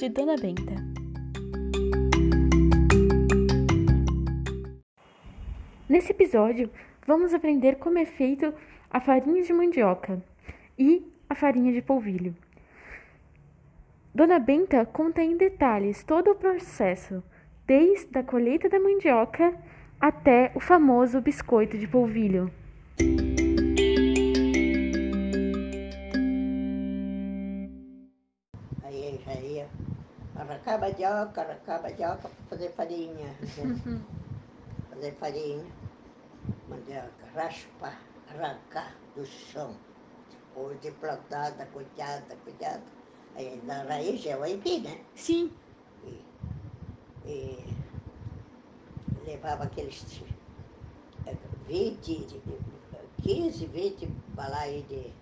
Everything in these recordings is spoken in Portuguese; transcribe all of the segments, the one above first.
de Dona Benta. Nesse episódio, vamos aprender como é feito a farinha de mandioca e a farinha de polvilho. Dona Benta conta em detalhes todo o processo, desde a colheita da mandioca até o famoso biscoito de polvilho. Arrancar mandioca, arrancar mandioca para fazer farinha. fazer farinha, mandioca, raspar, arrancar do chão. Depois de plantada, cuidada, cuidada. Aí na raiz é o aipim, né? Sim. E, e levava aqueles eh, 20, 15, 20 balaios de,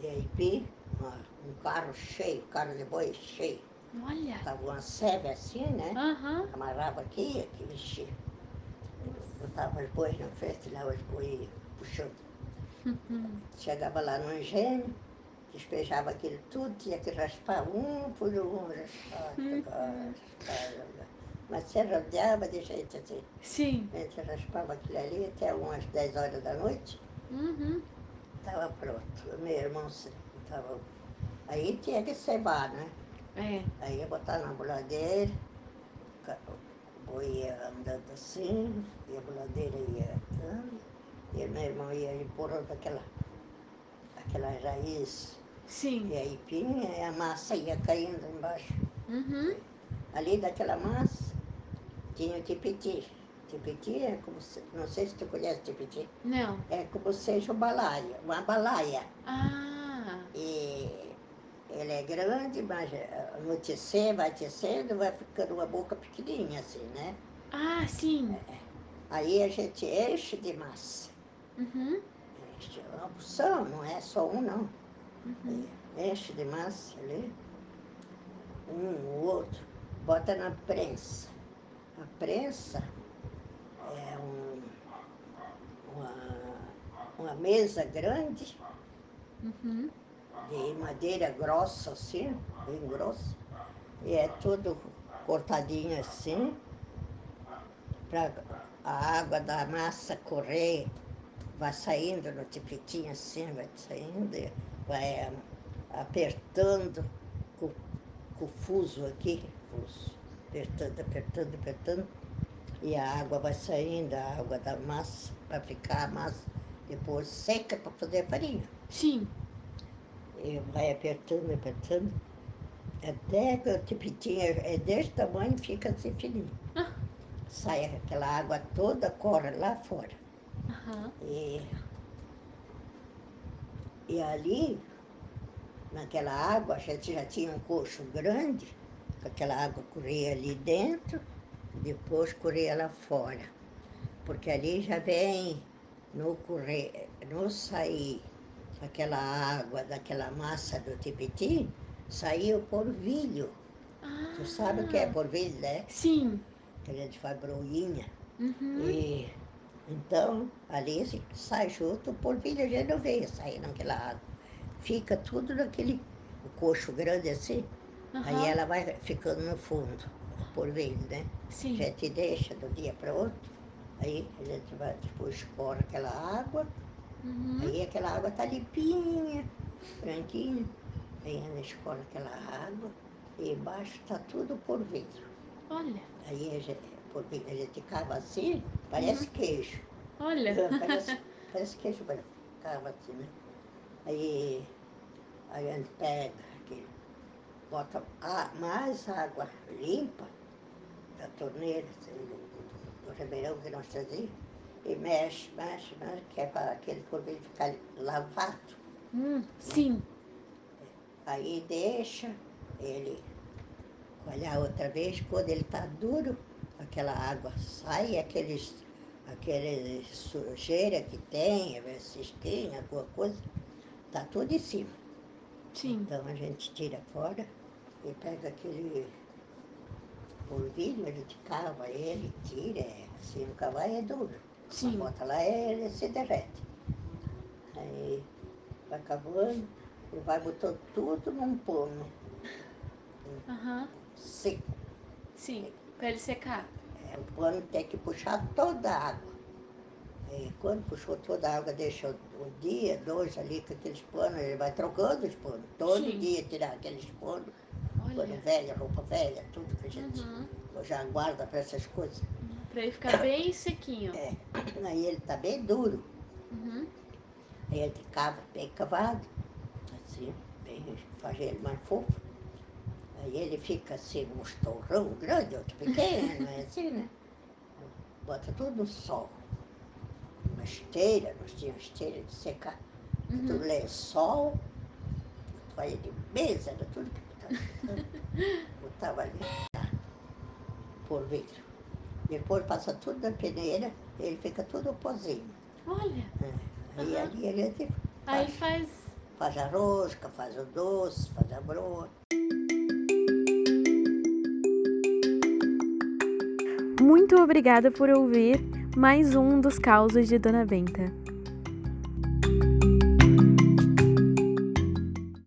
de aipim, uma- um carro cheio, carro de boi cheio. Olha. Tava uma sebe assim, né? Aham. Amarrava aqui, aqui mexia. Botava os bois na frente, lá os bois puxando. Chegava lá no engenho, despejava aquilo tudo, tinha que raspar um por um, raspar, raspar, raspar. Mas se rodeava de jeito assim. Sim. A gente raspava aquilo ali até umas 10 horas da noite, Uhum. estava pronto. Meu irmão estava. Aí tinha que cebar, né? É. Aí ia botar na boladeira, o boi ia andando assim, e a boladeira ia andando, e meu irmão ia empurrando aquela, aquela raiz Sim. de aipim, e a massa ia caindo embaixo. Uhum. Ali daquela massa tinha o tipiti. Tipiti é como se, não sei se tu conhece tipiti, Não. é como seja o balaia, uma balaia. Ah. E ele é grande, mas eh, no tecer, vai tecendo, vai ficando uma boca pequenininha assim, né? Ah, sim. Aí a gente enche de massa. Uhum. Enche é uma porção, não é só um, não. Uhum. Aí Enche de massa ali, um, o outro, bota na prensa. A prensa é um, uma, uma mesa grande, Uhum. De madeira grossa assim, bem grossa. E é tudo cortadinho assim, para a água da massa correr, vai saindo no tipitinho assim, vai saindo, vai apertando com, com o fuso aqui, fuso, apertando, apertando, apertando, e a água vai saindo, a água da massa, para ficar a massa depois seca para fazer a farinha. Sim. E vai apertando, apertando, até que o tipitinho é é desse tamanho fica assim fininho. Ah. Sai aquela água toda, corre lá fora. Aham. E, e ali, naquela água, a gente já tinha um coxo grande, que aquela água corria ali dentro, depois corria lá fora. Porque ali já vem, no, correr, no sair aquela água daquela massa do tipiti, saiu o polvilho. Ah. Tu sabe o que é polvilho, né? Sim. Que a gente faz broinha. Uhum. E então, ali se sai junto, o polvilho a gente não vê sair naquela água. Fica tudo naquele coxo grande assim, aí Aham. ela vai ficando no fundo, o polvilho, né? Sim. A gente deixa de um dia para outro, aí a gente vai, depois escorre aquela água, Uhum. aí aquela água tá limpinha, branquinha, aí ela escorre aquela água, e embaixo tá tudo polvilho. Olha. Aí a gente, polvilho, a gente cava assim, parece queijo. Olha. Parece, parece queijo branco. Cava assim, né? Aí, aí a gente pega aquele, bota a- mais água limpa da torneira, assim, do, do, do ribeirão que nós trazíamos, e mexe, mexe, mexe, que é para aquele polvilho ficar lavado. Hum, sim. Aí deixa ele coalhar outra vez, quando ele está duro, aquela água sai, aqueles, aquele sujeira que tem, cestinha, alguma coisa, está tudo em cima. Sim. Então a gente tira fora e pega aquele polvilho, a gente cava ele, tira, é, assim, o cavalo é duro. Sim. Bota lá ele se derrete. Aí vai cavando e vai botando tudo num pano. Aham. seco. Sim, pra ele secar. É, o pano tem que puxar toda a água. E quando puxou toda a água, deixa o dia, dois ali com aqueles panos, ele vai trocando os panos. Todo Sim. dia tirar aqueles panos, pano Olha, velha, roupa velha, tudo que a gente Uhum. já guarda para essas coisas. Pra ele ficar bem sequinho. É, aí ele tá bem duro. Uhum. Aí ele cava bem cavado, assim, bem, faz ele mais fofo. Aí ele fica assim, um estorrão grande, outro pequeno, é assim, né? Bota tudo no sol. Uma esteira, nós tínhamos esteira de secar. Tudo lençol, toalha de mesa, era tudo que botava. botava ali, tá, por vidro. Depois passa tudo na peneira, ele fica tudo pozinho. Olha, É. Aí Aham. ali a gente aí faz, faz. faz a rosca, faz o doce, faz a broa. Muito obrigada por ouvir mais um dos causos de Dona Benta.